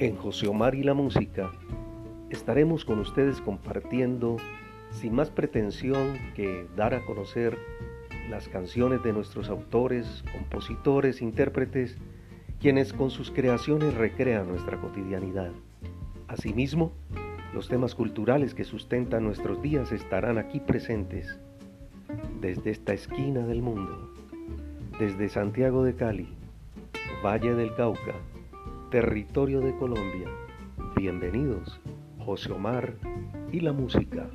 En José Omar y la música estaremos con ustedes compartiendo sin más pretensión que dar a conocer las canciones de nuestros autores, compositores, intérpretes, quienes con sus creaciones recrean nuestra cotidianidad. Asimismo, los temas culturales que sustentan nuestros días estarán aquí presentes desde esta esquina del mundo, desde Santiago de Cali, Valle del Cauca, territorio de Colombia. Bienvenidos, José Omar y la música.